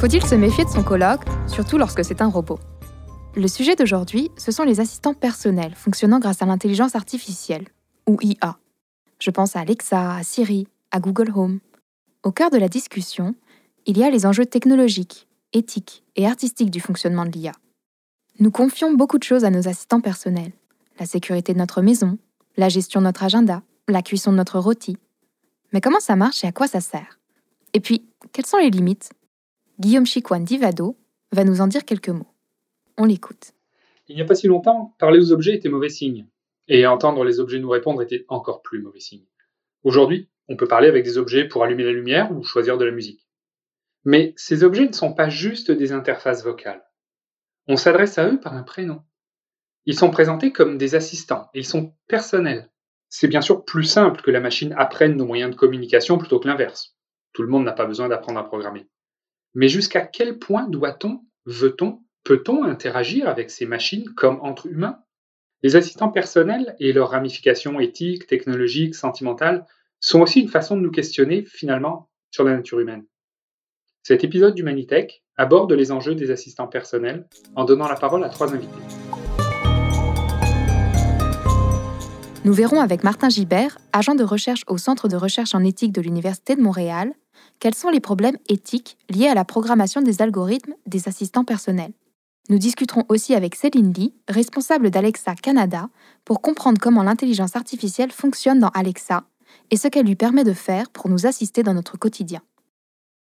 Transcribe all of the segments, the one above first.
Faut-il se méfier de son colloque, surtout lorsque c'est un robot? Le sujet d'aujourd'hui, ce sont les assistants personnels fonctionnant grâce à l'intelligence artificielle, ou IA. Je pense à Alexa, à Siri, à Google Home. Au cœur de la discussion, il y a les enjeux technologiques, éthiques et artistiques du fonctionnement de l'IA. Nous confions beaucoup de choses à nos assistants personnels. La sécurité de notre maison, la gestion de notre agenda, la cuisson de notre rôti. Mais comment ça marche et à quoi ça sert? Et puis, quelles sont les limites? Guillaume Chicoine d'Ivado va nous en dire quelques mots. On l'écoute. Il n'y a pas si longtemps, parler aux objets était mauvais signe, et entendre les objets nous répondre était encore plus mauvais signe. Aujourd'hui, on peut parler avec des objets pour allumer la lumière ou choisir de la musique. Mais ces objets ne sont pas juste des interfaces vocales. On s'adresse à eux par un prénom. Ils sont présentés comme des assistants, ils sont personnels. C'est bien sûr plus simple que la machine apprenne nos moyens de communication plutôt que l'inverse. Tout le monde n'a pas besoin d'apprendre à programmer. Mais jusqu'à quel point doit-on, veut-on, peut-on interagir avec ces machines comme entre humains? Les assistants personnels et leurs ramifications éthiques, technologiques, sentimentales sont aussi une façon de nous questionner finalement sur la nature humaine. Cet épisode d'Humanitech aborde les enjeux des assistants personnels en donnant la parole à trois invités. Nous verrons avec Martin Gibert, agent de recherche au Centre de recherche en éthique de l'Université de Montréal, quels sont les problèmes éthiques liés à la programmation des algorithmes des assistants personnels? Nous discuterons aussi avec Céline Lee, responsable d'Alexa Canada, pour comprendre comment l'intelligence artificielle fonctionne dans Alexa et ce qu'elle lui permet de faire pour nous assister dans notre quotidien.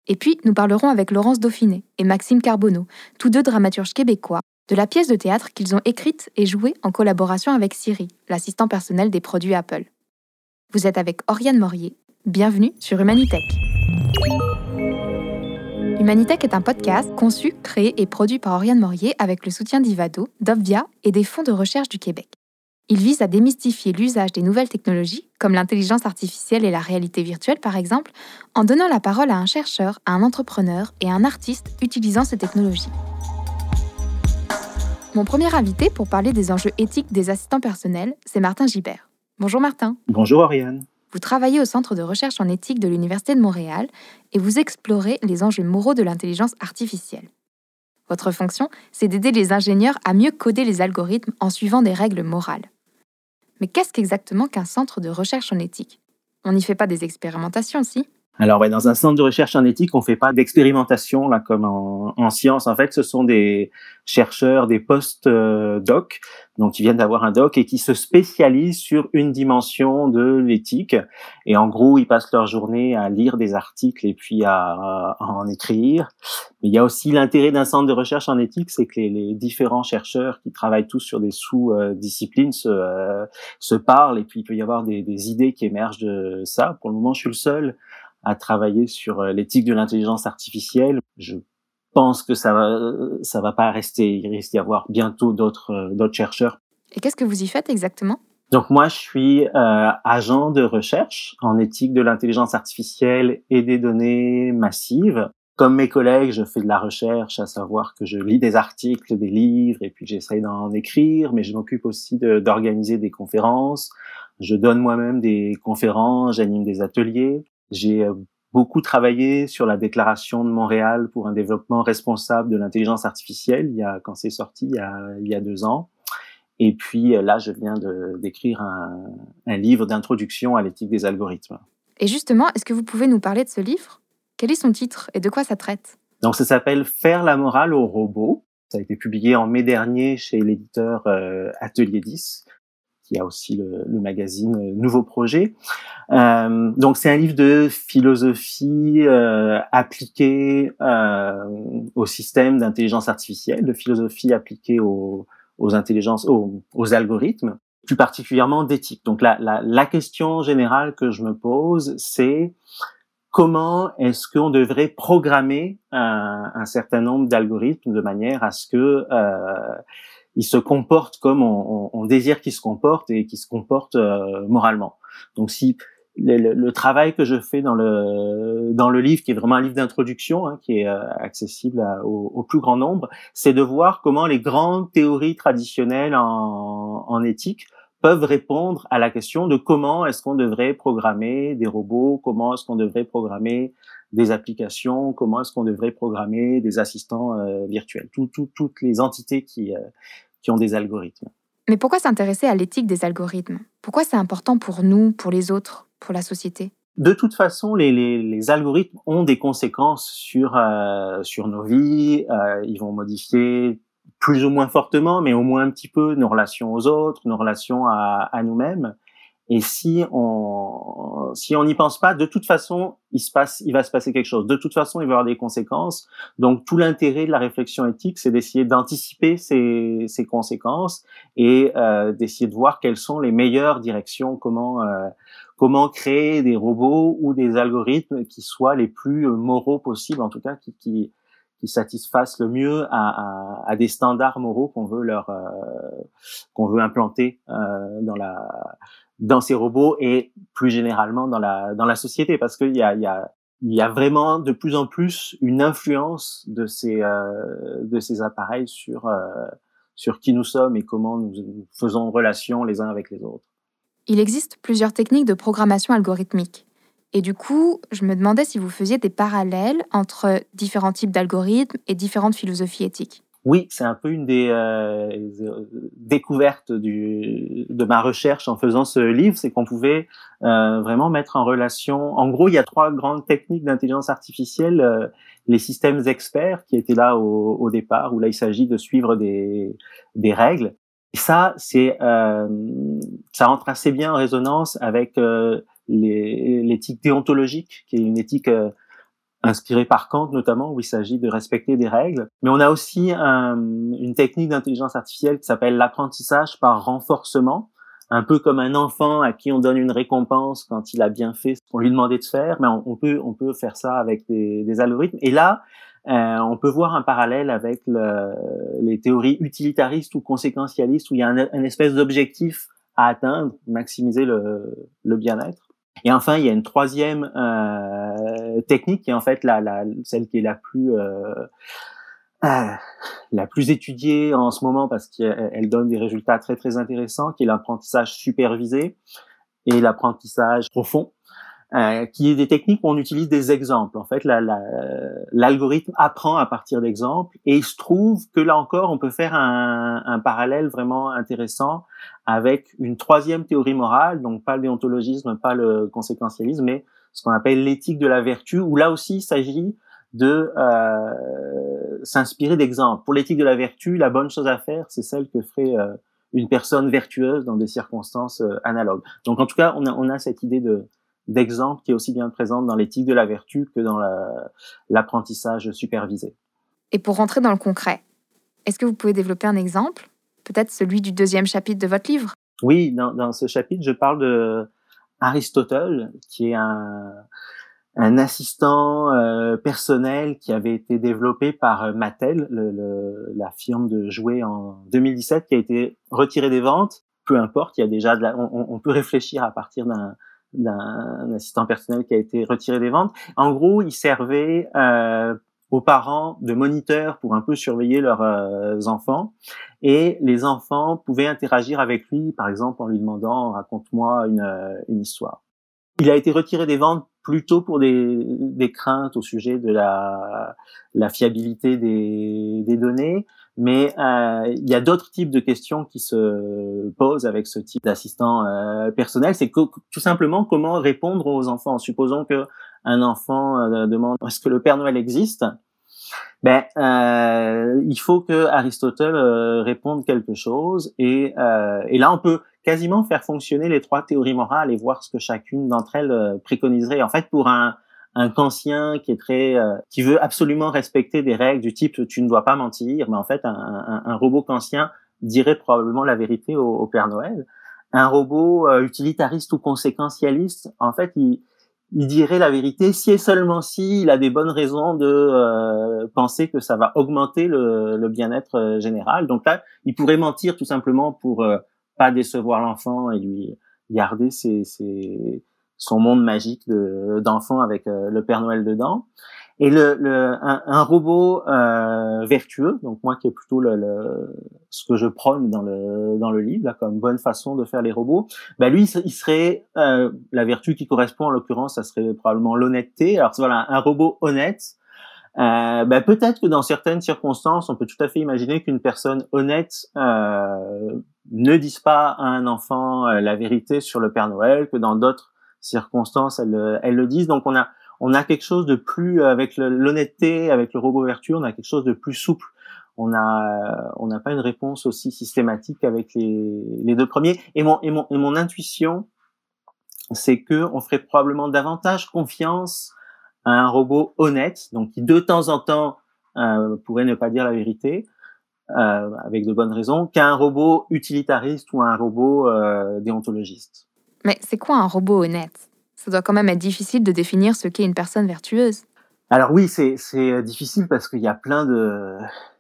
Et puis, nous parlerons avec Laurence Dauphiné et Maxime Carbonneau, tous deux dramaturges québécois, de la pièce de théâtre qu'ils ont écrite et jouée en collaboration avec Siri, l'assistant personnel des produits Apple. Vous êtes avec Oriane Morier. Bienvenue sur Humanitech. Humanitech est un podcast conçu, créé et produit par Oriane Morier avec le soutien d'Ivado, d'Obvia et des fonds de recherche du Québec. Il vise à démystifier l'usage des nouvelles technologies, comme l'intelligence artificielle et la réalité virtuelle par exemple, en donnant la parole à un chercheur, à un entrepreneur et à un artiste utilisant ces technologies. Mon premier invité pour parler des enjeux éthiques des assistants personnels, c'est Martin Gibert. Bonjour Martin. Bonjour Ariane. Vous travaillez au Centre de recherche en éthique de l'Université de Montréal et vous explorez les enjeux moraux de l'intelligence artificielle. Votre fonction, c'est d'aider les ingénieurs à mieux coder les algorithmes en suivant des règles morales. Mais qu'est-ce qu'exactement qu'un centre de recherche en éthique? On n'y fait pas des expérimentations, si? Alors, ouais, dans un centre de recherche en éthique, on fait pas d'expérimentation là comme en, en sciences. En fait, ce sont des chercheurs, des post-doc, donc qui viennent d'avoir un doc et qui se spécialisent sur une dimension de l'éthique. Et en gros, ils passent leur journée à lire des articles et puis à, à en écrire. Mais il y a aussi l'intérêt d'un centre de recherche en éthique, c'est que les, les, différents chercheurs qui travaillent tous sur des sous-disciplines se, euh, se parlent et puis il peut y avoir des, des idées qui émergent de ça. Pour le moment, je suis le seul à travailler sur euh, l'éthique de l'intelligence artificielle. Je pense que ça va, ça va pas rester. Il risque d'y avoir bientôt d'autres, euh, d'autres chercheurs. Et qu'est-ce que vous y faites exactement? Donc moi, je suis euh, agent de recherche en éthique de l'intelligence artificielle et des données massives. Comme mes collègues, je fais de la recherche, à savoir que je lis des articles, des livres, et puis j'essaye d'en écrire, mais je m'occupe aussi d'organiser des conférences. Je donne moi-même des conférences, j'anime des ateliers. J'ai euh, beaucoup travaillé sur la déclaration de Montréal pour un développement responsable de l'intelligence artificielle il y a, quand c'est sorti il y a, il y a deux ans. Et puis euh, là, je viens d'écrire un, un livre d'introduction à l'éthique des algorithmes. Et justement, est-ce que vous pouvez nous parler de ce livre? Quel est son titre et de quoi ça traite? Donc ça s'appelle Faire la morale aux robots. Ça a été publié en mai dernier chez l'éditeur euh, Atelier 10 qui a aussi le, le magazine euh, Nouveau Projet. Euh, donc c'est un livre de philosophie euh, appliquée euh, au système d'intelligence artificielle, de philosophie appliquée aux, aux intelligences, aux, aux, algorithmes, plus particulièrement d'éthique. Donc la, la, la, question générale que je me pose, c'est comment est-ce qu'on devrait programmer un, un certain nombre d'algorithmes de manière à ce que euh, il se comporte comme on, on, désire qu'il se comporte et qu'il se comporte euh, moralement. Donc si le, le, travail que je fais dans le dans le livre, qui est vraiment un livre d'introduction, hein, qui est euh, accessible au, au, plus grand nombre, c'est de voir comment les grandes théories traditionnelles en, en éthique peuvent répondre à la question de comment est-ce qu'on devrait programmer des robots, comment est-ce qu'on devrait programmer des applications, comment est-ce qu'on devrait programmer des assistants virtuels, toutes les entités qui, qui ont des algorithmes. Mais pourquoi s'intéresser à l'éthique des algorithmes? Pourquoi c'est important pour nous, pour les autres, pour la société? De toute façon, les, les, les, algorithmes ont des conséquences sur euh, sur nos vies. Euh, ils vont modifier plus ou moins fortement, mais au moins un petit peu nos relations aux autres, nos relations à, à nous-mêmes. Et si on si on n'y pense pas, de toute façon, il se passe, il va se passer quelque chose. De toute façon, il va y avoir des conséquences. Donc, tout l'intérêt de la réflexion éthique, c'est d'essayer d'anticiper ces, ces conséquences et euh, d'essayer de voir quelles sont les meilleures directions, comment euh, comment créer des robots ou des algorithmes qui soient les plus moraux possibles, en tout cas qui, qui qui satisfassent le mieux à, à, à des standards moraux qu'on veut leur euh, qu'on veut implanter euh, dans la dans ces robots et plus généralement dans la dans la société parce qu'il y a il y a il y a vraiment de plus en plus une influence de ces euh, de ces appareils sur euh, sur qui nous sommes et comment nous faisons relation les uns avec les autres. Il existe plusieurs techniques de programmation algorithmique. Et du coup, je me demandais si vous faisiez des parallèles entre différents types d'algorithmes et différentes philosophies éthiques. Oui, c'est un peu une des euh, découvertes du, de ma recherche en faisant ce livre, c'est qu'on pouvait euh, vraiment mettre en relation. En gros, il y a trois grandes techniques d'intelligence artificielle euh, les systèmes experts qui étaient là au, au départ, où là il s'agit de suivre des, des règles. Et ça, c'est euh, ça rentre assez bien en résonance avec euh, l'éthique déontologique, qui est une éthique inspirée par Kant notamment, où il s'agit de respecter des règles. Mais on a aussi une technique d'intelligence artificielle qui s'appelle l'apprentissage par renforcement, un peu comme un enfant à qui on donne une récompense quand il a bien fait ce qu'on lui demandait de faire. Mais on, peut on peut faire ça avec des, algorithmes. Et là, euh, on peut voir un parallèle avec le, les théories utilitaristes ou conséquentialistes où il y a un, espèce d'objectif à atteindre, maximiser le bien-être. Et enfin, il y a une troisième euh, technique qui est en fait la, la, celle qui est la plus euh, euh, la plus étudiée en ce moment parce qu'elle donne des résultats très très intéressants, qui est l'apprentissage supervisé et l'apprentissage profond. Euh, qui est des techniques où on utilise des exemples. En fait, l'algorithme la, apprend à partir d'exemples et il se trouve que là encore, on peut faire un, un, parallèle vraiment intéressant avec une troisième théorie morale, donc pas le déontologisme, pas le conséquentialisme, mais ce qu'on appelle l'éthique de la vertu, où là aussi il s'agit de euh, s'inspirer d'exemples. Pour l'éthique de la vertu, la bonne chose à faire, c'est celle que ferait euh, une personne vertueuse dans des circonstances euh, analogues. Donc en tout cas, on a, on a cette idée de d'exemple qui est aussi bien présente dans l'éthique de la vertu que dans l'apprentissage supervisé. Et pour rentrer dans le concret, est-ce que vous pouvez développer un exemple Peut-être celui du deuxième chapitre de votre livre? Oui, dans, dans ce chapitre, je parle de qui est un, un assistant euh, personnel qui avait été développé par Mattel, le, le, la firme de jouets en 2017, qui a été retiré des ventes. Peu importe, il y a déjà de la, on, on peut réfléchir à partir d'un d'un assistant personnel qui a été retiré des ventes. En gros, il servait euh, aux parents de moniteurs pour un peu surveiller leurs euh, enfants et les enfants pouvaient interagir avec lui, par exemple en lui demandant raconte-moi une, euh, une histoire. Il a été retiré des ventes plutôt pour des, des craintes au sujet de la, la fiabilité des, des données, mais euh, il y a d'autres types de questions qui se posent avec ce type d'assistant euh, personnel. C'est tout simplement comment répondre aux enfants. Supposons que un enfant euh, demande est-ce que le Père Noël existe? Ben, euh, il faut que Aristote euh, réponde quelque chose et, et là on peut quasiment faire fonctionner les trois théories morales et voir ce que chacune d'entre elles préconiserait. En fait, pour un un conscient qui est très, euh, qui veut absolument respecter des règles du type tu ne dois pas mentir, mais en fait un, robot conscient dirait probablement la vérité au, Père Noël. Un robot euh, utilitariste ou conséquentialiste, en fait, il, dirait la vérité si et seulement si il a des bonnes raisons de euh, penser que ça va augmenter le, le bien-être général. Donc là, il pourrait mentir tout simplement pour pas décevoir l'enfant et lui garder ses, ses, son monde magique de d'enfants avec euh, le Père Noël dedans. Et le, le un, un robot euh, vertueux, donc moi qui est plutôt le, le, ce que je prône dans le dans le livre là, comme bonne façon de faire les robots, bah lui il serait euh, la vertu qui correspond en l'occurrence, ça serait probablement l'honnêteté. Alors voilà, un robot honnête. Euh, bah, peut-être que dans certaines circonstances, on peut tout à fait imaginer qu'une personne honnête euh, ne dise pas à un enfant la vérité sur le Père Noël, que dans d'autres circonstances, elle, elle le dise. Donc on a on a quelque chose de plus avec l'honnêteté, avec le robot vertueux, on a quelque chose de plus souple on a on n'a pas une réponse aussi systématique avec les, les deux premiers. Et mon et mon et mon intuition, c'est que on ferait probablement davantage confiance à un robot honnête, donc qui de temps en temps euh, pourrait ne pas dire la vérité, euh, avec de bonnes raisons, qu'à un robot utilitariste ou un robot euh, déontologiste. Mais c'est quoi un robot honnête? Ça doit quand même être difficile de définir ce qu'est une personne vertueuse. Alors oui, c'est c'est difficile parce qu'il y a plein de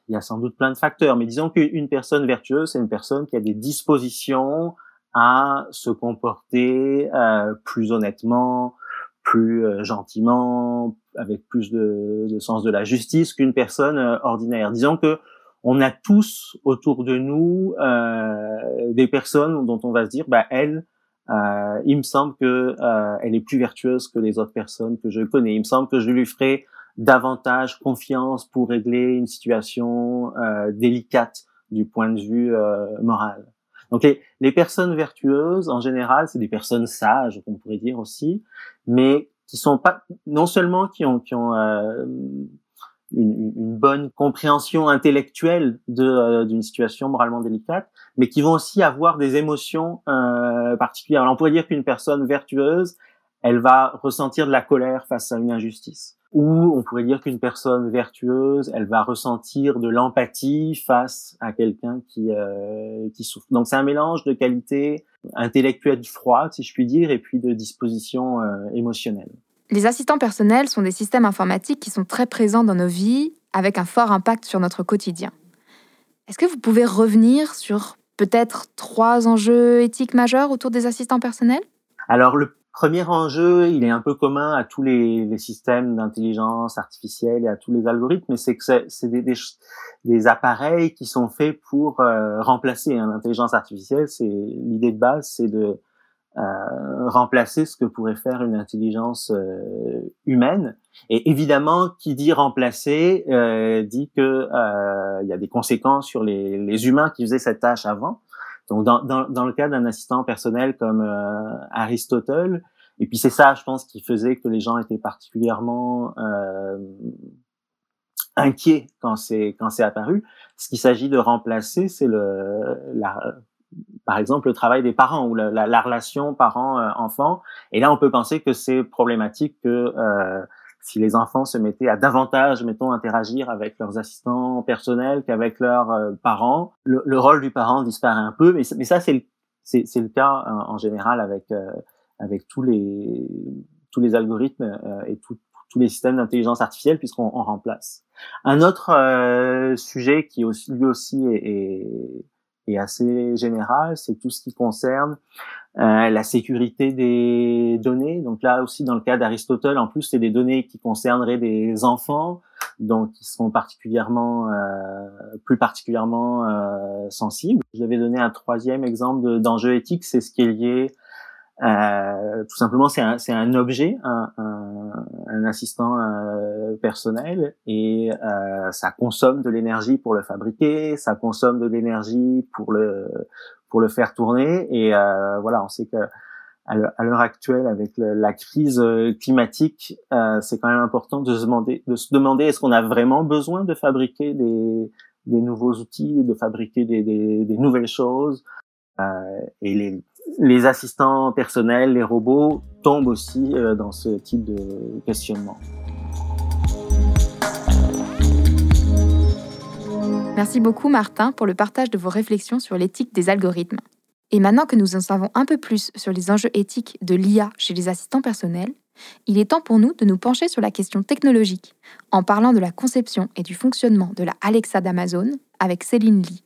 il y a sans doute plein de facteurs, mais disons qu'une personne vertueuse, c'est une personne qui a des dispositions à se comporter euh, plus honnêtement, plus euh, gentiment, avec plus de, sens de la justice qu'une personne euh, ordinaire. Disons que on a tous autour de nous euh, des personnes dont on va se dire, bah elle, il me semble que elle est plus vertueuse que les autres personnes que je connais. Il me semble que je lui ferai davantage confiance pour régler une situation euh, délicate du point de vue euh, moral. Donc les, les, personnes vertueuses, en général, c'est des personnes sages, on pourrait dire aussi, mais qui sont pas non seulement qui ont qui ont euh, une, une, bonne compréhension intellectuelle euh, d'une situation moralement délicate, mais qui vont aussi avoir des émotions euh, particulières. Alors on pourrait dire qu'une personne vertueuse, elle va ressentir de la colère face à une injustice ou on pourrait dire qu'une personne vertueuse, elle va ressentir de l'empathie face à quelqu'un qui euh, qui souffre. Donc c'est un mélange de qualité intellectuelle froide, si je puis dire, et puis de disposition euh, émotionnelle. Les assistants personnels sont des systèmes informatiques qui sont très présents dans nos vies, avec un fort impact sur notre quotidien. Est-ce que vous pouvez revenir sur peut-être trois enjeux éthiques majeurs autour des assistants personnels? Alors le premier enjeu, il est un peu commun à tous les, systèmes d'intelligence artificielle et à tous les algorithmes, mais c'est que c'est des, appareils qui sont faits pour euh, remplacer hein, l'intelligence artificielle. C'est l'idée de base, c'est de euh, remplacer ce que pourrait faire une intelligence euh, humaine. Et évidemment, qui dit remplacer euh, dit que il y a des conséquences sur les, les humains qui faisaient cette tâche avant. Donc dans, dans, dans le cas d'un assistant personnel comme euh, Aristotle, et puis c'est ça, je pense, qui faisait que les gens étaient particulièrement euh, inquiets quand c'est quand c'est apparu. Ce qu'il s'agit de remplacer, c'est le la, par exemple le travail des parents ou la, la, la relation parent-enfant. Et là, on peut penser que c'est problématique que euh, si les enfants se mettaient à davantage, mettons, interagir avec leurs assistants personnels qu'avec leurs euh, parents, le, le, rôle du parent disparaît un peu. Mais, ça, c'est le, le cas en, en général avec euh, avec tous les tous les algorithmes euh, et tout, tous les systèmes d'intelligence artificielle puisqu'on remplace. Un autre sujet qui aussi, lui aussi est, est est assez général, c'est tout ce qui concerne euh, la sécurité des données. Donc là aussi, dans le cas d'Aristotle, en plus, c'est des données qui concerneraient des enfants, donc qui sont particulièrement, euh, plus particulièrement euh, sensibles. Je vais donner un troisième exemple d'enjeu éthique, c'est ce qui est lié euh, tout simplement, c'est un, un, objet, un, un, un assistant euh, personnel, et euh, ça consomme de l'énergie pour le fabriquer, ça consomme de l'énergie pour le pour le faire tourner. Et euh, voilà, on sait que à l'heure actuelle, avec la crise climatique, euh, c'est quand même important de se demander, de se demander est-ce qu'on a vraiment besoin de fabriquer des, des nouveaux outils, de fabriquer des, des, des nouvelles choses. et les, les assistants personnels, les robots tombent aussi euh, dans ce type de questionnement. Merci beaucoup Martin pour le partage de vos réflexions sur l'éthique des algorithmes. Et maintenant que nous en savons un peu plus sur les enjeux éthiques de l'IA chez les assistants personnels, il est temps pour nous de nous pencher sur la question technologique, en parlant de la conception et du fonctionnement de la Alexa d'Amazon avec Céline Lee.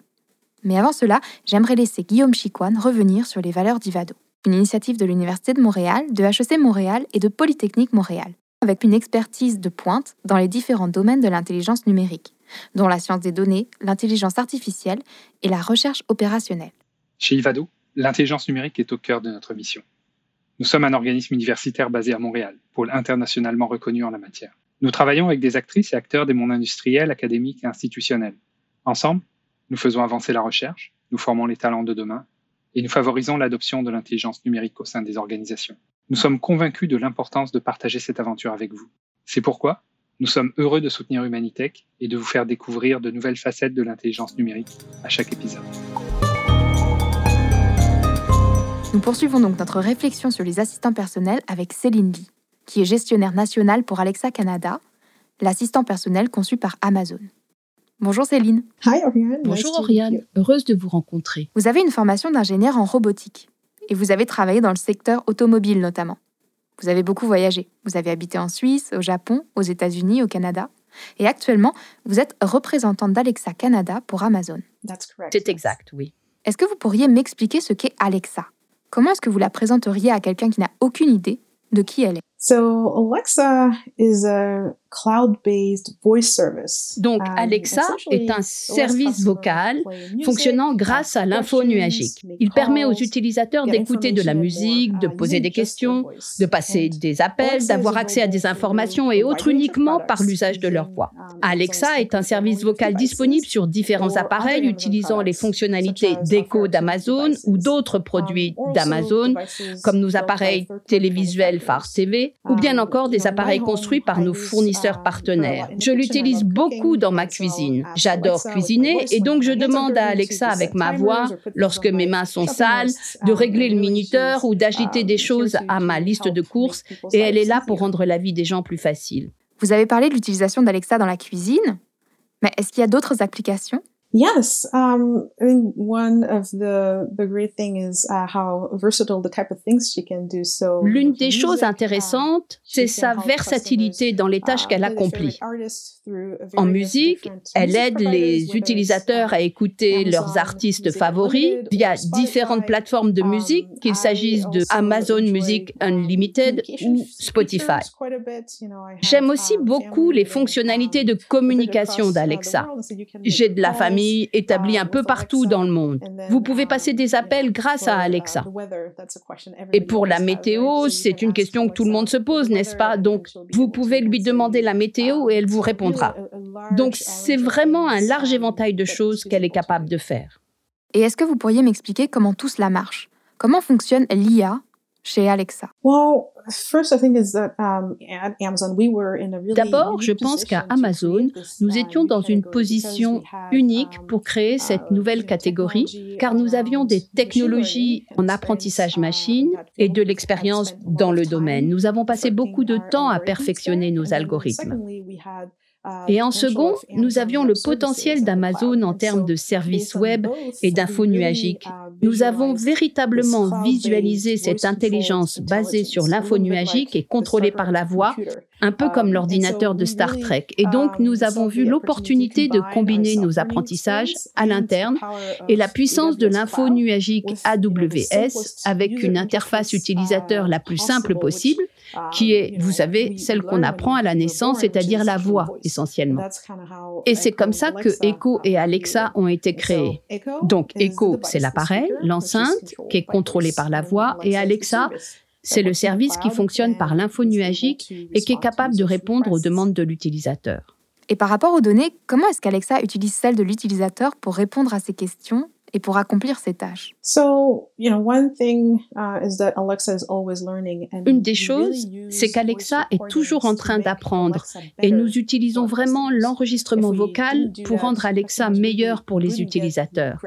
Mais avant cela, j'aimerais laisser Guillaume Chicoine revenir sur les valeurs d'Ivado, une initiative de l'Université de Montréal, de HEC Montréal et de Polytechnique Montréal, avec une expertise de pointe dans les différents domaines de l'intelligence numérique, dont la science des données, l'intelligence artificielle et la recherche opérationnelle. Chez Ivado, l'intelligence numérique est au cœur de notre mission. Nous sommes un organisme universitaire basé à Montréal, pôle internationalement reconnu en la matière. Nous travaillons avec des actrices et acteurs des mondes industriels, académiques et institutionnels. Ensemble, nous faisons avancer la recherche, nous formons les talents de demain et nous favorisons l'adoption de l'intelligence numérique au sein des organisations. Nous sommes convaincus de l'importance de partager cette aventure avec vous. C'est pourquoi nous sommes heureux de soutenir Humanitech et de vous faire découvrir de nouvelles facettes de l'intelligence numérique à chaque épisode. Nous poursuivons donc notre réflexion sur les assistants personnels avec Céline Lee, qui est gestionnaire nationale pour Alexa Canada, l'assistant personnel conçu par Amazon. Bonjour Céline. Hi Oriane. Bonjour Oriane, heureuse de vous rencontrer. Vous avez une formation d'ingénieur en robotique et vous avez travaillé dans le secteur automobile notamment. Vous avez beaucoup voyagé. Vous avez habité en Suisse, au Japon, aux États-Unis, au Canada. Et actuellement, vous êtes représentante d'Alexa Canada pour Amazon. C'est exact, oui. Est-ce que vous pourriez m'expliquer ce qu'est Alexa? Comment est-ce que vous la présenteriez à quelqu'un qui n'a aucune idée de qui elle est? So Alexa is a. Donc um, Alexa est un service vocal fonctionnant grâce à l'info nuagique. Il permet aux utilisateurs d'écouter de la musique, de uh, poser des questions, de passer des appels, d'avoir accès à des informations et autres uniquement par l'usage de leur voix. Alexa est un service vocal disponible sur différents appareils utilisant les fonctionnalités d'Echo d'Amazon ou d'autres um, produits d'Amazon comme nos appareils télévisuels Far TV ou bien encore des appareils construits par nos fournisseurs partenaires. Je l'utilise beaucoup dans ma cuisine. J'adore cuisiner et donc je demande à Alexa avec ma voix, lorsque mes mains sont sales, de régler le minuteur ou d'agiter des choses à ma liste de courses et elle est là pour rendre la vie des gens plus facile. Vous avez parlé de l'utilisation d'Alexa dans la cuisine, mais est-ce qu'il y a d'autres applications Yes, um, I think one of the the great thing is uh, how versatile the type of things she can do. So l'une des choses um, intéressantes, c'est sa versatilité dans les tâches uh, qu'elle accomplit. En musique, elle aide les utilisateurs à écouter leurs artistes favoris via différentes plateformes de musique, um, qu'il s'agisse de Amazon Music Unlimited ou Spotify. J'aime aussi beaucoup les fonctionnalités de communication d'Alexa. J'ai de la famille établie un peu partout dans le monde. Vous pouvez passer des appels grâce à Alexa. Et pour la météo, c'est une question que tout le monde se pose, n'est-ce pas? Donc, vous pouvez lui demander la météo et elle vous répondra. Donc, c'est vraiment un large éventail de choses qu'elle est capable de faire. Et est-ce que vous pourriez m'expliquer comment tout cela marche? Comment fonctionne l'IA chez Alexa? D'abord, je pense qu'à Amazon, nous étions dans une position unique um, pour créer cette uh, nouvelle catégorie, car nous avions des technologies en apprentissage uh, machine et de l'expérience dans le domaine. Nous avons passé beaucoup de temps à perfectionner nos algorithmes. Et en second, nous avions le potentiel d'Amazon en termes de services web et d'infos nuagiques. Nous avons véritablement visualisé cette intelligence basée sur l'info nuagique et contrôlée par la voix, un peu comme l'ordinateur de Star Trek. Et donc, nous avons vu l'opportunité de combiner nos apprentissages à l'interne et la puissance de l'info nuagique AWS avec une interface utilisateur la plus simple possible qui est, vous savez, celle qu'on apprend à la naissance, c'est-à-dire la voix essentiellement. Et c'est comme ça que Echo et Alexa ont été créés. Donc Echo, c'est l'appareil, l'enceinte, qui est contrôlée par la voix, et Alexa, c'est le service qui fonctionne par l'info nuagique et qui est capable de répondre aux demandes de l'utilisateur. Et par rapport aux données, comment est-ce qu'Alexa utilise celles de l'utilisateur pour répondre à ces questions? Et pour accomplir ces tâches. Une des choses, c'est qu'Alexa est toujours en train d'apprendre et nous utilisons vraiment l'enregistrement vocal pour rendre Alexa meilleur pour les utilisateurs.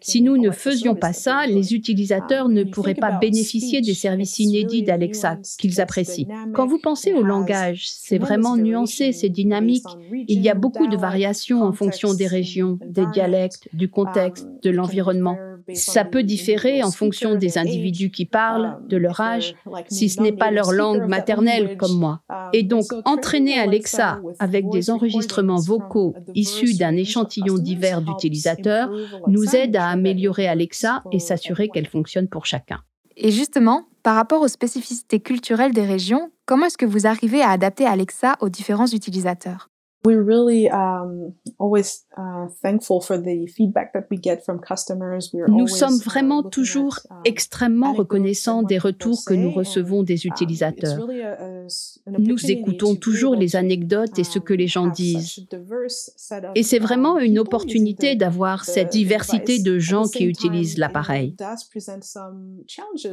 Si nous ne faisions pas ça, les utilisateurs um, ne pourraient pas bénéficier des services inédits d'Alexa qu'ils apprécient. Quand vous pensez au langage, c'est vraiment nuancé, c'est dynamique. Il y a beaucoup de variations en fonction des régions, des dialectes, du contexte, um, de ça peut différer en fonction des individus qui parlent, de leur âge, si ce n'est pas leur langue maternelle comme moi. Et donc, entraîner Alexa avec des enregistrements vocaux issus d'un échantillon divers d'utilisateurs nous aide à améliorer Alexa et s'assurer qu'elle fonctionne pour chacun. Et justement, par rapport aux spécificités culturelles des régions, comment est-ce que vous arrivez à adapter Alexa aux différents utilisateurs? Nous sommes vraiment toujours extrêmement reconnaissants des retours que nous recevons des utilisateurs. Nous écoutons toujours les anecdotes et ce que les gens disent. Et c'est vraiment une opportunité d'avoir cette diversité de gens qui utilisent l'appareil.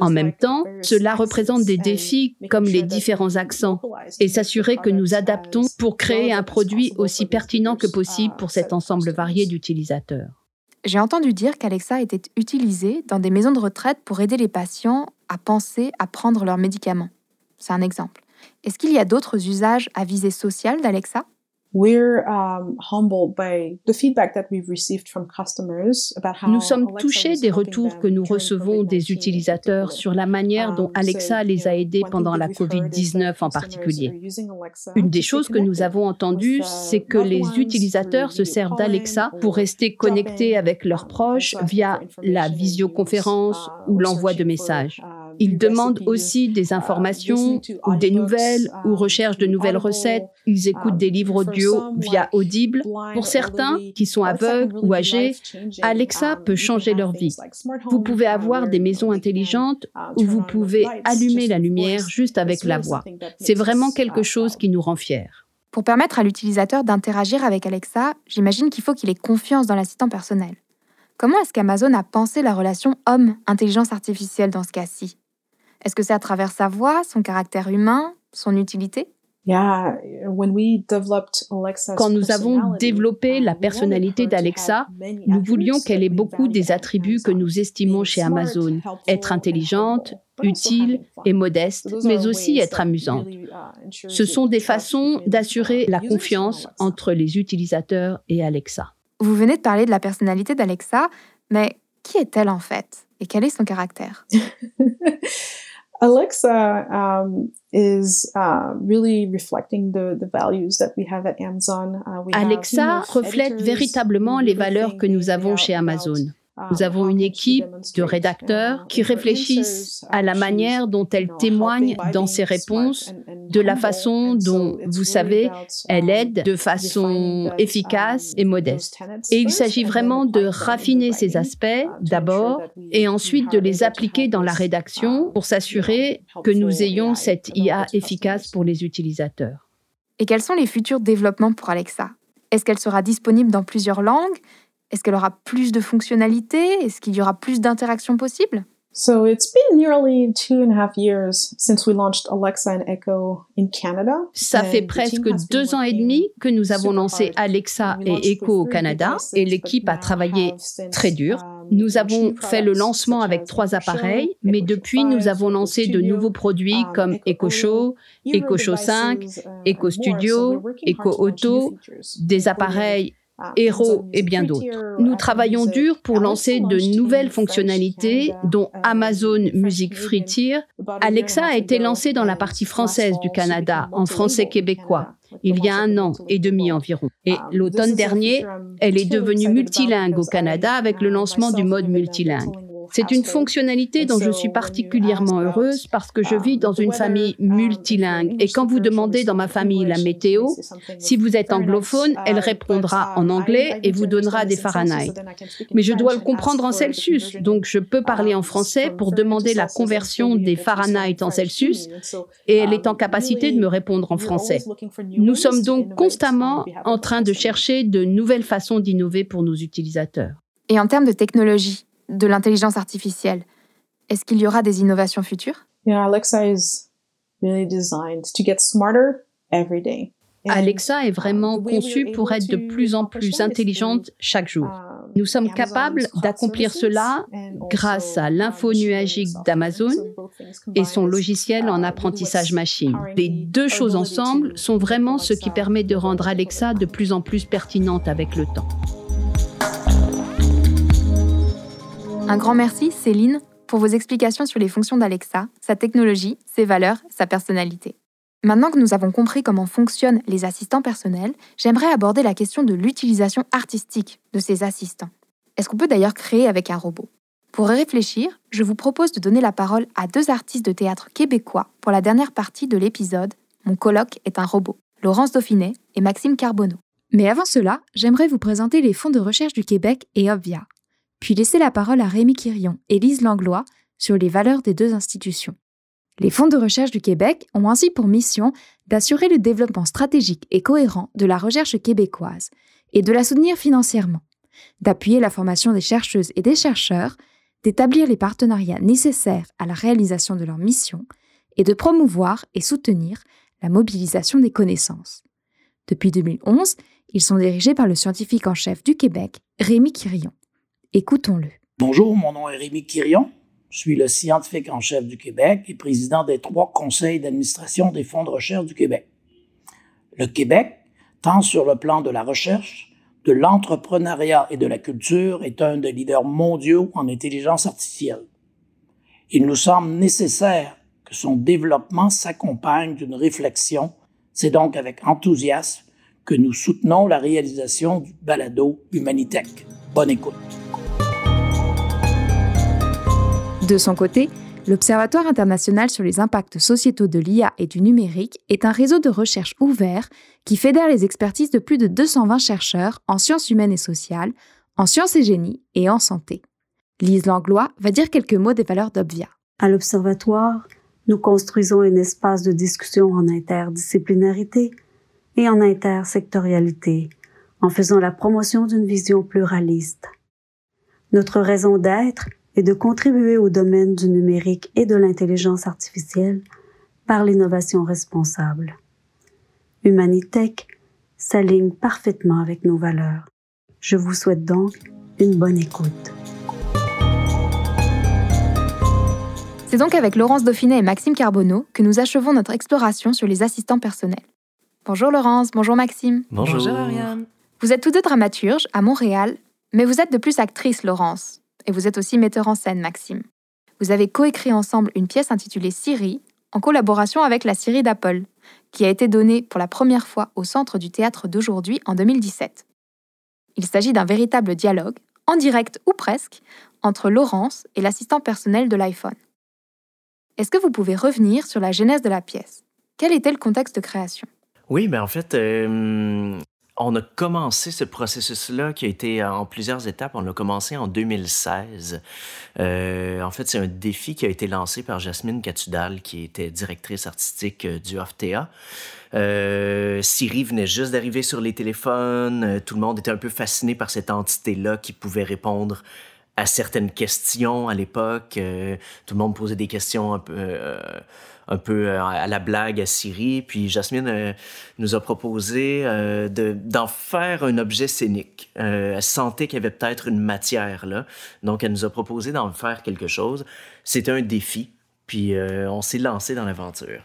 En même temps, cela représente des défis comme les différents accents et s'assurer que nous adaptons pour créer un produit aussi pertinents que possible pour cet ensemble varié d'utilisateurs. J'ai entendu dire qu'Alexa était utilisée dans des maisons de retraite pour aider les patients à penser à prendre leurs médicaments. C'est un exemple. Est-ce qu'il y a d'autres usages à visée sociale d'Alexa? We're um, humbled by the feedback that we've received from customers about how nous sommes touchés des retours que nous recevons des utilisateurs sur la manière dont Alexa les a aidés pendant la COVID-19 en particulier. Une des choses que nous avons entendues, c'est que les utilisateurs se servent d'Alexa pour rester connectés avec leurs proches via la visioconférence ou l'envoi de messages. Ils demandent aussi des informations ou des nouvelles ou recherchent de nouvelles recettes. Ils écoutent des livres audio via Audible. Pour certains qui sont aveugles ou âgés, Alexa peut changer leur vie. Vous pouvez avoir des maisons intelligentes où vous pouvez allumer la lumière juste avec la voix. C'est vraiment quelque chose qui nous rend fiers. Pour permettre à l'utilisateur d'interagir avec Alexa, j'imagine qu'il faut qu'il ait confiance dans l'assistant personnel. Comment est-ce qu'Amazon a pensé la relation homme-intelligence artificielle dans ce cas-ci? Est-ce que c'est à travers sa voix, son caractère humain, son utilité? Quand nous avons développé la personnalité d'Alexa, nous voulions qu'elle ait beaucoup des attributs que nous estimons chez Amazon. Être intelligente, utile et modeste, mais aussi être amusante. Ce sont des façons d'assurer la confiance entre les utilisateurs et Alexa. Vous venez de parler de la personnalité d'Alexa, mais qui est-elle en fait? Et quel est son caractère? Alexa um, is uh, really reflecting the, the values that we have at Amazon. Uh, we Alexa have, you know, reflète véritablement les valeurs que nous avons chez Amazon. Nous avons une équipe de rédacteurs qui réfléchissent à la manière dont elle témoigne dans ses réponses, de la façon dont, vous savez, elle aide de façon efficace et modeste. Et il s'agit vraiment de raffiner ces aspects d'abord et ensuite de les appliquer dans la rédaction pour s'assurer que nous ayons cette IA efficace pour les utilisateurs. Et quels sont les futurs développements pour Alexa? Est-ce qu'elle sera disponible dans plusieurs langues? Est-ce qu'elle aura plus de fonctionnalités? Est-ce qu'il y aura plus d'interactions possibles? Ça fait presque deux ans et demi que nous avons lancé Alexa et Echo au Canada et l'équipe a travaillé très dur. Nous avons fait le lancement avec trois appareils, mais depuis nous avons lancé de nouveaux produits comme Echo Show, Echo Show 5, Echo Studio, Echo Auto, des appareils Hero et bien d'autres. Nous travaillons dur pour lancer de nouvelles fonctionnalités, dont Amazon Music Free Tier. Alexa a été lancée dans la partie française du Canada, en français québécois, il y a un an et demi environ. Et l'automne dernier, elle est devenue multilingue au Canada avec le lancement du mode multilingue. C'est une fonctionnalité dont je suis particulièrement heureuse parce que je vis dans une famille multilingue. Et quand vous demandez dans ma famille la météo, si vous êtes anglophone, elle répondra en anglais et vous donnera des Fahrenheit. Mais je dois le comprendre en Celsius, donc je peux parler en français pour demander la conversion des Fahrenheit en Celsius. Et elle est en capacité de me répondre en français. Nous sommes donc constamment en train de chercher de nouvelles façons d'innover pour nos utilisateurs. Et en termes de technologie, de l'intelligence artificielle, est-ce qu'il y aura des innovations futures? Alexa. Alexa est vraiment conçue pour être de plus en plus intelligente chaque jour. Nous sommes capables d'accomplir cela grâce à l'info nuagique d'Amazon et son logiciel en apprentissage machine. Les deux choses ensemble sont vraiment ce qui permet de rendre Alexa de plus en plus pertinente avec le temps. Un grand merci, Céline, pour vos explications sur les fonctions d'Alexa, sa technologie, ses valeurs, sa personnalité. Maintenant que nous avons compris comment fonctionnent les assistants personnels, j'aimerais aborder la question de l'utilisation artistique de ces assistants. Est-ce qu'on peut d'ailleurs créer avec un robot? Pour y réfléchir, je vous propose de donner la parole à deux artistes de théâtre québécois pour la dernière partie de l'épisode Mon colloque est un robot, Laurence Dauphinet et Maxime Carbonneau. Mais avant cela, j'aimerais vous présenter les fonds de recherche du Québec et Obvia puis laisser la parole à Rémi Quirion et Lise Langlois sur les valeurs des deux institutions. Les fonds de recherche du Québec ont ainsi pour mission d'assurer le développement stratégique et cohérent de la recherche québécoise et de la soutenir financièrement, d'appuyer la formation des chercheuses et des chercheurs, d'établir les partenariats nécessaires à la réalisation de leur mission et de promouvoir et soutenir la mobilisation des connaissances. Depuis 2011, ils sont dirigés par le scientifique en chef du Québec, Rémi Quirion. Écoutons-le. Bonjour, mon nom est Rémi Quirion. Je suis le scientifique en chef du Québec et président des trois conseils d'administration des fonds de recherche du Québec. Le Québec, tant sur le plan de la recherche, de l'entrepreneuriat et de la culture, est un des leaders mondiaux en intelligence artificielle. Il nous semble nécessaire que son développement s'accompagne d'une réflexion. C'est donc avec enthousiasme que nous soutenons la réalisation du balado Humanitech. Bonne écoute. De son côté, l'Observatoire international sur les impacts sociétaux de l'IA et du numérique est un réseau de recherche ouvert qui fédère les expertises de plus de 220 chercheurs en sciences humaines et sociales, en sciences et génie et en santé. Lise Langlois va dire quelques mots des valeurs d'Obvia. À l'Observatoire, nous construisons un espace de discussion en interdisciplinarité et en intersectorialité, en faisant la promotion d'une vision pluraliste. Notre raison d'être est de contribuer au domaine du numérique et de l'intelligence artificielle par l'innovation responsable. Humanitech s'aligne parfaitement avec nos valeurs. Je vous souhaite donc une bonne écoute. C'est donc avec Laurence Dauphinet et Maxime Carbonneau que nous achevons notre exploration sur les assistants personnels. Bonjour Laurence, bonjour Maxime. Bonjour. bonjour Ariane. Vous êtes tous deux dramaturges à Montréal, mais vous êtes de plus actrice, Laurence, et vous êtes aussi metteur en scène, Maxime. Vous avez coécrit ensemble une pièce intitulée Siri, en collaboration avec la Siri d'Apple, qui a été donnée pour la première fois au Centre du théâtre d'aujourd'hui en 2017. Il s'agit d'un véritable dialogue, en direct ou presque, entre Laurence et l'assistant personnel de l'iPhone. Est-ce que vous pouvez revenir sur la genèse de la pièce? Quel était le contexte de création? Oui, ben en fait, euh, on a commencé ce processus-là qui a été en plusieurs étapes. On l'a commencé en 2016. Euh, en fait, c'est un défi qui a été lancé par Jasmine Catudal, qui était directrice artistique euh, du OFTA. Euh, Siri venait juste d'arriver sur les téléphones. Tout le monde était un peu fasciné par cette entité-là qui pouvait répondre à certaines questions à l'époque. Euh, tout le monde posait des questions un peu, euh, un peu euh, à la blague à Siri. Puis Jasmine nous a proposé d'en faire un objet scénique. elle sentait qu'il y avait peut-être une matière là. Donc elle nous a proposé d'en faire quelque chose. C'était un défi. Puis on s'est lancé dans l'aventure.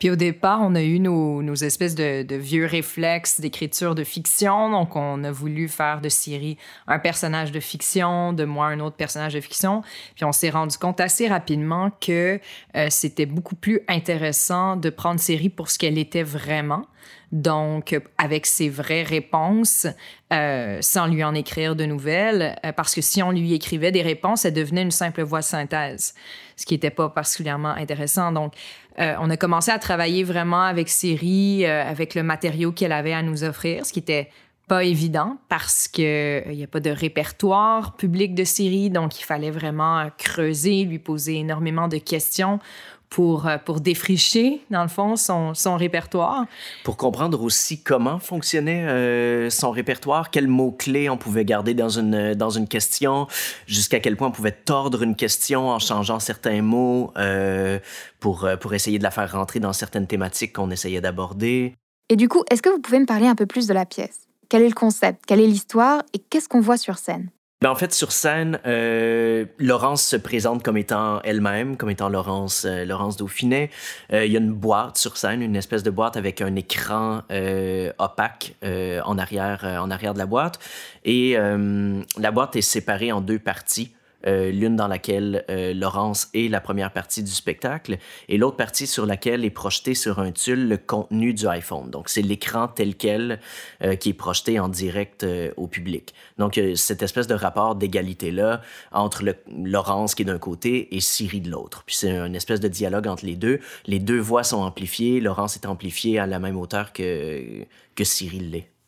Puis au départ, on a eu nos, espèces de, vieux réflexes d'écriture de fiction. Donc, on a voulu faire de Siri un personnage de fiction, de moi un autre personnage de fiction. Puis on s'est rendu compte assez rapidement que euh, c'était beaucoup plus intéressant de prendre Siri pour ce qu'elle était vraiment. Donc, avec ses vraies réponses, euh, sans lui en écrire de nouvelles, euh, parce que si on lui écrivait des réponses, elle devenait une simple voix synthèse, ce qui n'était pas particulièrement intéressant. Donc, euh, on a commencé à travailler vraiment avec Siri, euh, avec le matériau qu'elle avait à nous offrir, ce qui était pas évident parce qu'il n'y euh, a pas de répertoire public de Siri, donc il fallait vraiment creuser, lui poser énormément de questions pour, euh, pour défricher, dans le fond, son, son répertoire. Pour comprendre aussi comment fonctionnait euh, son répertoire, quels mots-clés on pouvait garder dans une, dans une question, jusqu'à quel point on pouvait tordre une question en changeant certains mots euh, pour, pour essayer de la faire rentrer dans certaines thématiques qu'on essayait d'aborder. Et du coup, est-ce que vous pouvez me parler un peu plus de la pièce? Quel est le concept? Quelle est l'histoire? Et qu'est-ce qu'on voit sur scène? Ben en fait, sur scène, euh, Laurence se présente comme étant elle-même, comme étant Laurence, euh, Laurence Dauphinet. Euh, il y a une boîte sur scène, une espèce de boîte avec un écran euh, opaque en arrière, en arrière de la boîte. Et la boîte est séparée en deux parties. Euh, l'une dans laquelle euh, Laurence est la première partie du spectacle et l'autre partie sur laquelle est projeté sur un tulle le contenu du iPhone. Donc c'est l'écran tel quel euh, qui est projeté en direct au public. Donc cette espèce de rapport d'égalité là entre Laurence qui est d'un côté et Siri de l'autre. Puis c'est une espèce de dialogue entre les deux. Les deux voix sont amplifiées. Laurence est amplifiée à la même hauteur que que Siri l'est.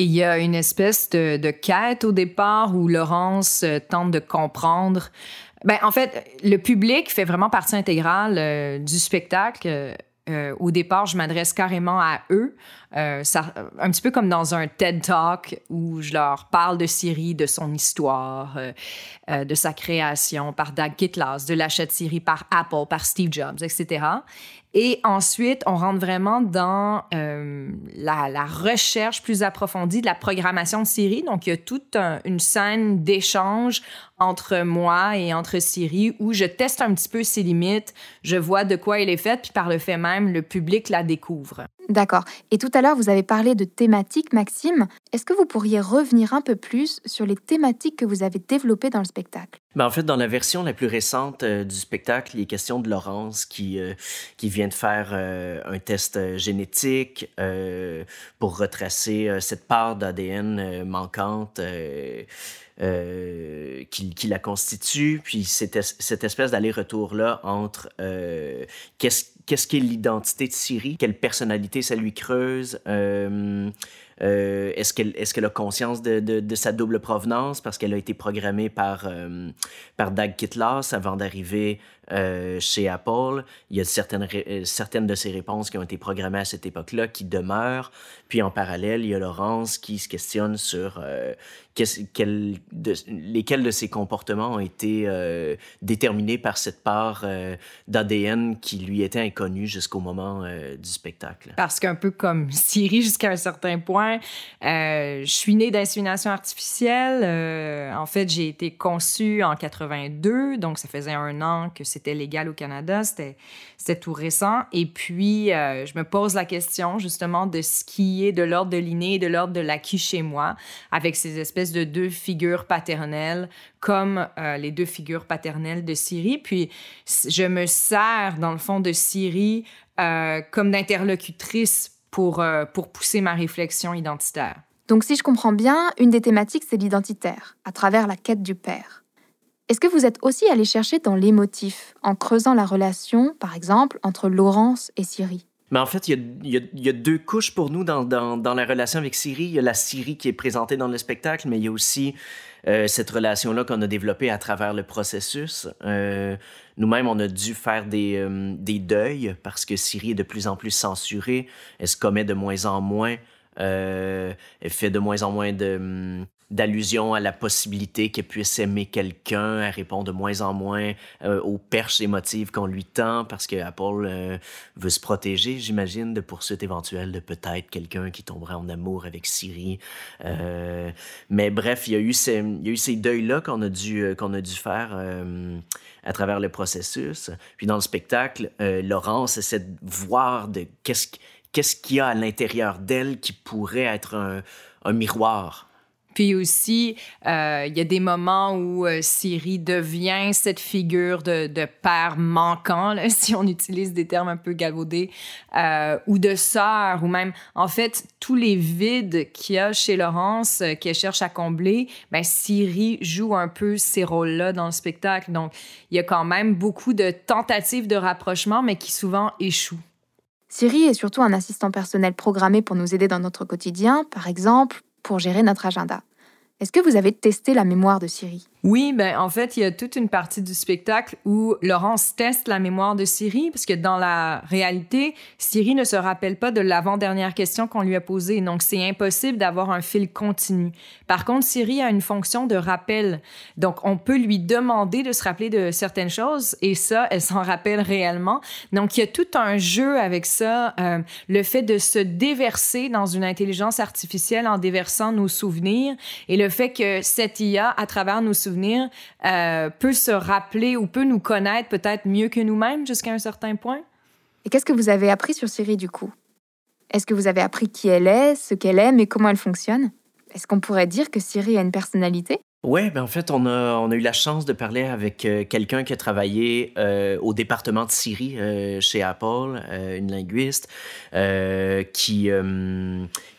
Il y a une espèce de, quête au départ où Laurence euh, tente de comprendre. Ben, en fait, le public fait vraiment partie intégrale euh, du spectacle. Euh, au départ, je m'adresse carrément à eux. ça, un petit peu comme dans un TED Talk où je leur parle de Siri, de son histoire, de sa création par Doug Kitlas, de l'achat de Siri par Apple, par Steve Jobs, etc. Et ensuite, on rentre vraiment dans euh, la, recherche plus approfondie de la programmation de Siri. Donc, il y a toute une scène d'échange entre moi et entre Siri où je teste un petit peu ses limites, je vois de quoi elle est faite, puis par le fait même, le public la découvre. D'accord. Et tout à l'heure, vous avez parlé de thématiques, Maxime. Est-ce que vous pourriez revenir un peu plus sur les thématiques que vous avez développées dans le spectacle? Ben, en fait, dans la version la plus récente euh, du spectacle, il est question de Laurence qui, euh, qui vient de faire euh, un test génétique pour retracer cette part d'ADN manquante. Qui, qui, la constitue, puis cette, espèce d'aller-retour-là entre qu'est-ce qu'est-ce qu'est l'identité de Siri, quelle personnalité ça lui creuse? Euh, euh, est-ce qu'elle a conscience de, sa double provenance parce qu'elle a été programmée par, euh, par Dag Kitlas avant d'arriver euh, chez Apple. Il y a certaines, euh, certaines de ces réponses qui ont été programmées à cette époque-là qui demeurent. Puis en parallèle, il y a Laurence qui se questionne sur euh, lesquels de ses comportements ont été déterminés par cette part d'ADN qui lui était inconnue jusqu'au moment du spectacle. Parce qu'un peu comme Siri jusqu'à un certain point, je suis née d'insémination artificielle. en fait, j'ai été conçue en 82, donc ça faisait un an que c'était c'était légal au Canada, c'était tout récent. Et puis, euh, je me pose la question justement de ce qui est de l'ordre de l'inné et de l'ordre de l'acquis chez moi, avec ces espèces de deux figures paternelles, comme euh, les deux figures paternelles de Siri. Puis, je me sers, dans le fond, de Siri euh, comme d'interlocutrice pour, pour pousser ma réflexion identitaire. Donc, si je comprends bien, une des thématiques, c'est l'identitaire, à travers la quête du père. Est-ce que vous êtes aussi allé chercher dans l'émotif, en creusant la relation, par exemple, entre Laurence et Siri mais en fait, il y, a, deux couches pour nous dans, la relation avec Siri. Il y a la Siri qui est présentée dans le spectacle, mais il y a aussi euh, cette relation-là qu'on a développée à travers le processus. Euh, nous-mêmes, on a dû faire des, euh, des, deuils parce que Siri est de plus en plus censurée. Elle se commet de moins en moins. elle fait de moins en moins de, d'allusion à la possibilité qu'elle puisse aimer quelqu'un. Elle répond de moins en moins euh, aux perches émotives qu'on lui tend parce que Apple euh, veut se protéger, j'imagine, de poursuites éventuelles de peut-être quelqu'un qui tomberait en amour avec Siri. Euh, mais bref, il y a eu ces, ces deuils-là qu'on a dû, qu'on a dû faire à travers le processus. Puis dans le spectacle, Laurence essaie de voir de qu'est-ce qu'il y a à l'intérieur d'elle qui pourrait être un miroir puis aussi, euh, il y a des moments où euh, Siri devient cette figure de, père manquant, si on utilise des termes un peu galvaudés, euh, ou de sœur, ou même, en fait, tous les vides qu'il y a chez Laurence qu'elle cherche à combler, ben, Siri joue un peu ces rôles-là dans le spectacle. Donc, il y a quand même beaucoup de tentatives de rapprochement, mais qui souvent échouent. Siri est surtout un assistant personnel programmé pour nous aider dans notre quotidien, par exemple pour gérer notre agenda. Est-ce que vous avez testé la mémoire de Siri? Oui, ben en fait, il y a toute une partie du spectacle où Laurence teste la mémoire de Siri, parce que dans la réalité, Siri ne se rappelle pas de l'avant-dernière question qu'on lui a posée, donc c'est impossible d'avoir un fil continu. Par contre, Siri a une fonction de rappel, donc on peut lui demander de se rappeler de certaines choses, et ça, elle s'en rappelle réellement. Donc il y a tout un jeu avec ça, euh, le fait de se déverser dans une intelligence artificielle en déversant nos souvenirs, et le fait que cette IA, à travers nos souvenirs, euh, peut se rappeler ou peut nous connaître peut-être mieux que nous-mêmes jusqu'à un certain point? Et qu'est-ce que vous avez appris sur Siri du coup? Est-ce que vous avez appris qui elle est, ce qu'elle aime et comment elle fonctionne? Est-ce qu'on pourrait dire que Siri a une personnalité? Oui, ben en fait, on a, on a eu la chance de parler avec euh, quelqu'un qui a travaillé euh, au département de Siri euh, chez Apple, une linguiste, qui,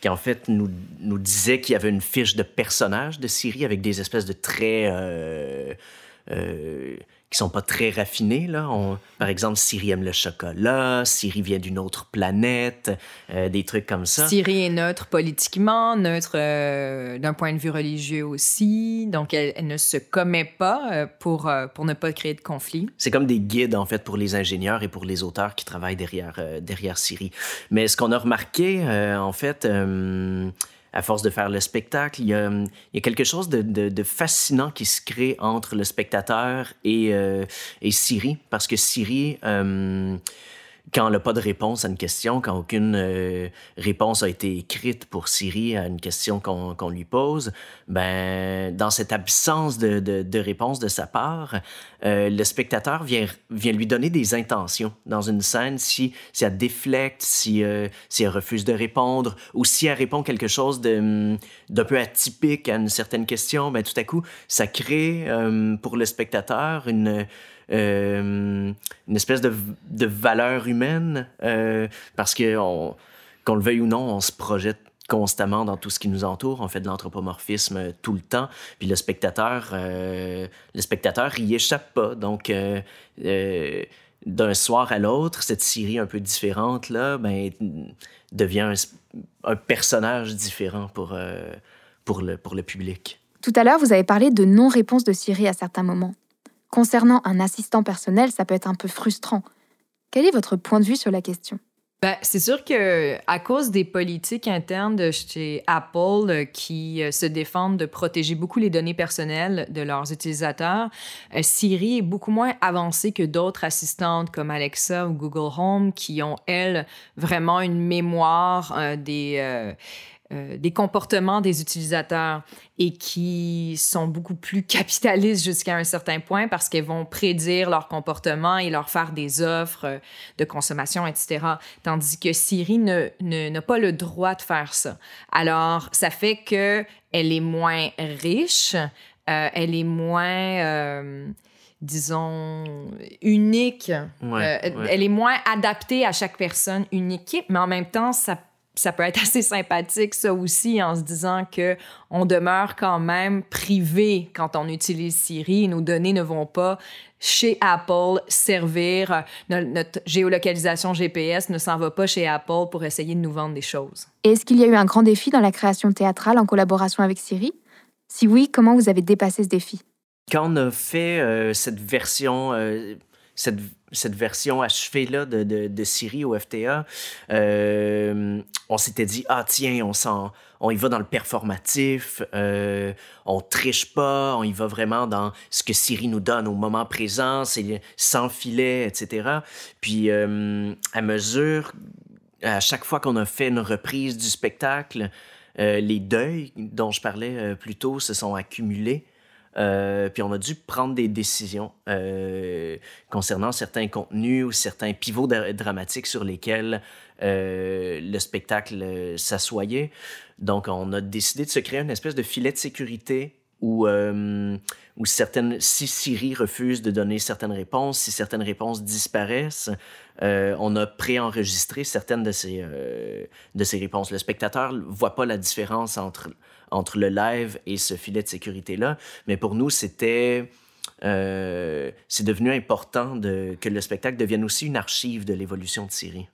qui en fait nous, nous disait qu'il y avait une fiche de personnage de Siri avec des espèces de traits qui sont pas très raffinés. Là. par exemple, Siri aime le chocolat, Siri vient d'une autre planète, euh, des trucs comme ça. Siri est neutre politiquement, neutre euh, d'un point de vue religieux aussi. Donc, elle, ne se commet pas euh, pour, pour ne pas créer de conflit. C'est comme des guides, en fait, pour les ingénieurs et pour les auteurs qui travaillent derrière, derrière Siri. Mais ce qu'on a remarqué, en fait, à force de faire le spectacle, il y a, quelque chose de, fascinant qui se crée entre le spectateur et, euh, et Siri, parce que Siri, euh, quand elle n'a pas de réponse à une question, quand aucune euh, réponse a été écrite pour Siri à une question qu'on lui pose, ben, dans cette absence de, de, réponse de sa part, euh, le spectateur vient, vient lui donner des intentions dans une scène. Si, si elle déflecte, si, euh, si elle refuse de répondre, ou si elle répond quelque chose d'un peu atypique à une certaine question, ben, tout à coup, ça crée pour le spectateur une une espèce de, de valeur humaine, euh, parce que qu'on le veuille ou non, on se projette constamment dans tout ce qui nous entoure. On fait de l'anthropomorphisme tout le temps. Puis le spectateur, euh, le spectateur, il échappe pas. Donc, d'un soir à l'autre, cette série un peu différente là, ben, devient un, personnage différent pour, pour, le, pour le public. Tout à l'heure, vous avez parlé de non-réponse de Siri à certains moments. Concernant un assistant personnel, ça peut être un peu frustrant. Quel est votre point de vue sur la question? Ben, c'est sûr que à cause des politiques internes de chez Apple euh, qui euh, se défendent de protéger beaucoup les données personnelles de leurs utilisateurs, euh, Siri est beaucoup moins avancée que d'autres assistantes comme Alexa ou Google Home qui ont elles vraiment une mémoire des des comportements des utilisateurs et qui sont beaucoup plus capitalistes jusqu'à un certain point parce qu'elles vont prédire leur comportement et leur faire des offres euh, de consommation, etc. Tandis que Siri n'a ne, pas le droit de faire ça. Alors, ça fait qu'elle est moins riche, euh, elle est moins disons, unique. Elle est moins adaptée à chaque personne, unique, mais en même temps, ça ça peut être assez sympathique, ça aussi, en se disant que on demeure quand même privé quand on utilise Siri. Nos données ne vont pas chez Apple servir. Notre, géolocalisation GPS ne s'en va pas chez Apple pour essayer de nous vendre des choses. Est-ce qu'il y a eu un grand défi dans la création théâtrale en collaboration avec Siri? Si oui, comment vous avez dépassé ce défi? Quand on a fait euh, cette version, euh, cette cette version achevée-là de, de, Siri au FTA, euh, on s'était dit, ah tiens, on, s'en, on y va dans le performatif, euh, on triche pas, on y va vraiment dans ce que Siri nous donne au moment présent, c'est sans filet, etc. Puis euh, à mesure, à chaque fois qu'on a fait une reprise du spectacle, les deuils dont je parlais plus tôt se sont accumulés. Euh, puis on a dû prendre des décisions euh, concernant certains contenus ou certains pivots dramatiques sur lesquels euh, le spectacle s'assoyait. Donc on a décidé de se créer une espèce de filet de sécurité où, si Siri refuse de donner certaines réponses, si certaines réponses disparaissent, on a préenregistré certaines de ces réponses. Le spectateur ne voit pas la différence entre entre le live et ce filet de sécurité-là. Mais pour nous, c'était... Euh, c'est devenu important que le spectacle devienne aussi une archive de l'évolution de Siri.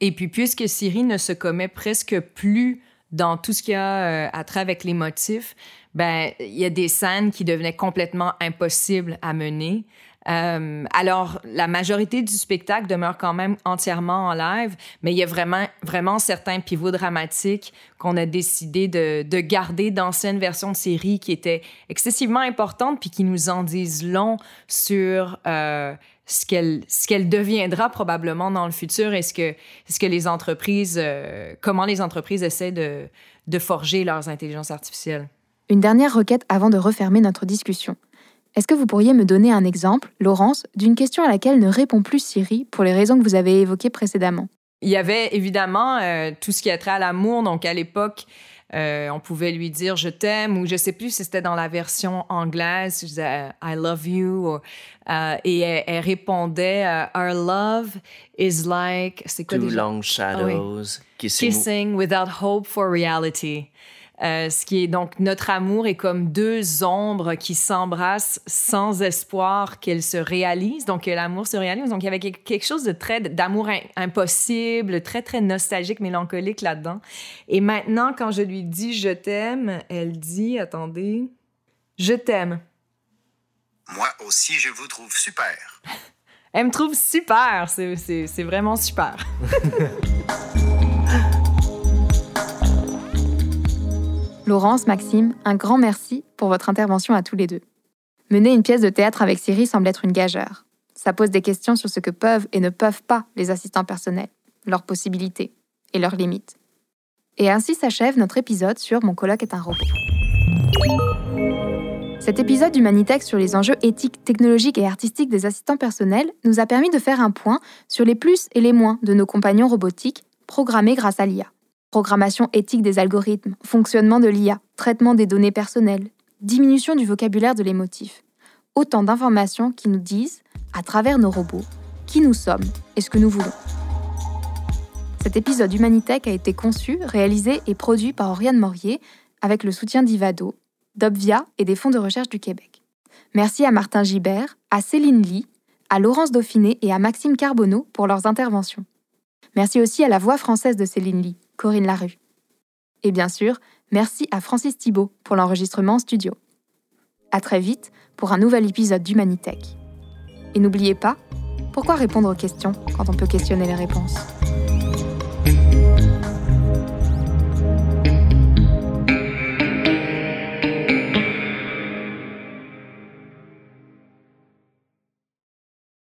Et puis, puisque Siri ne se commet presque plus dans tout ce qu'il y a euh, à travers les motifs, ben il y a des scènes qui devenaient complètement impossibles à mener. Euh, alors, la majorité du spectacle demeure quand même entièrement en live, mais il y a vraiment, vraiment certains pivots dramatiques qu'on a décidé de, de garder d'anciennes versions de série qui étaient excessivement importantes puis qui nous en disent long sur euh, ce qu'elle ce qu'elle deviendra probablement dans le futur et ce que ce que les entreprises euh, comment les entreprises essaient de de forger leurs intelligences artificielles. Une dernière requête avant de refermer notre discussion. Est-ce que vous pourriez me donner un exemple, Laurence, d'une question à laquelle ne répond plus Siri pour les raisons que vous avez évoquées précédemment? Il y avait évidemment euh, tout ce qui a trait à l'amour. Donc, à l'époque, Euh, on pouvait lui dire je t'aime ou je sais plus si c'était dans la version anglaise, je disais I love you euh, et elle, répondait Our love is like c'est quoi Two long shadows ah kissing without hope for reality. Euh, ce qui est donc notre amour est comme deux ombres qui s'embrassent sans espoir qu'elles se réalisent. Donc l'amour se réalise. Donc il y avait quelque chose de très d'amour impossible, très très nostalgique, mélancolique là-dedans. Et maintenant, quand je lui dis je t'aime, elle dit attendez, je t'aime. Moi aussi, je vous trouve super. elle me trouve super. C'est vraiment super. Laurence, Maxime, un grand merci pour votre intervention à tous les deux. Mener une pièce de théâtre avec Siri semble être une gageure. Ça pose des questions sur ce que peuvent et ne peuvent pas les assistants personnels, leurs possibilités et leurs limites. Et ainsi s'achève notre épisode sur Mon colloque est un robot. Cet épisode d'Humanitex sur les enjeux éthiques, technologiques et artistiques des assistants personnels nous a permis de faire un point sur les plus et les moins de nos compagnons robotiques programmés grâce à l'IA programmation éthique des algorithmes, fonctionnement de l'IA, traitement des données personnelles, diminution du vocabulaire de l'émotif. Autant d'informations qui nous disent, à travers nos robots, qui nous sommes et ce que nous voulons. Cet épisode Humanitech a été conçu, réalisé et produit par Oriane Morier avec le soutien d'Ivado, d'Obvia et des fonds de recherche du Québec. Merci à Martin Gibert, à Céline Lee, à Laurence Dauphiné et à Maxime Carbonneau pour leurs interventions. Merci aussi à la voix française de Céline Lee, Corinne Larue. Et bien sûr, merci à Francis Thibault pour l'enregistrement en studio. À très vite pour un nouvel épisode d'Humanitech. Et n'oubliez pas, pourquoi répondre aux questions quand on peut questionner les réponses?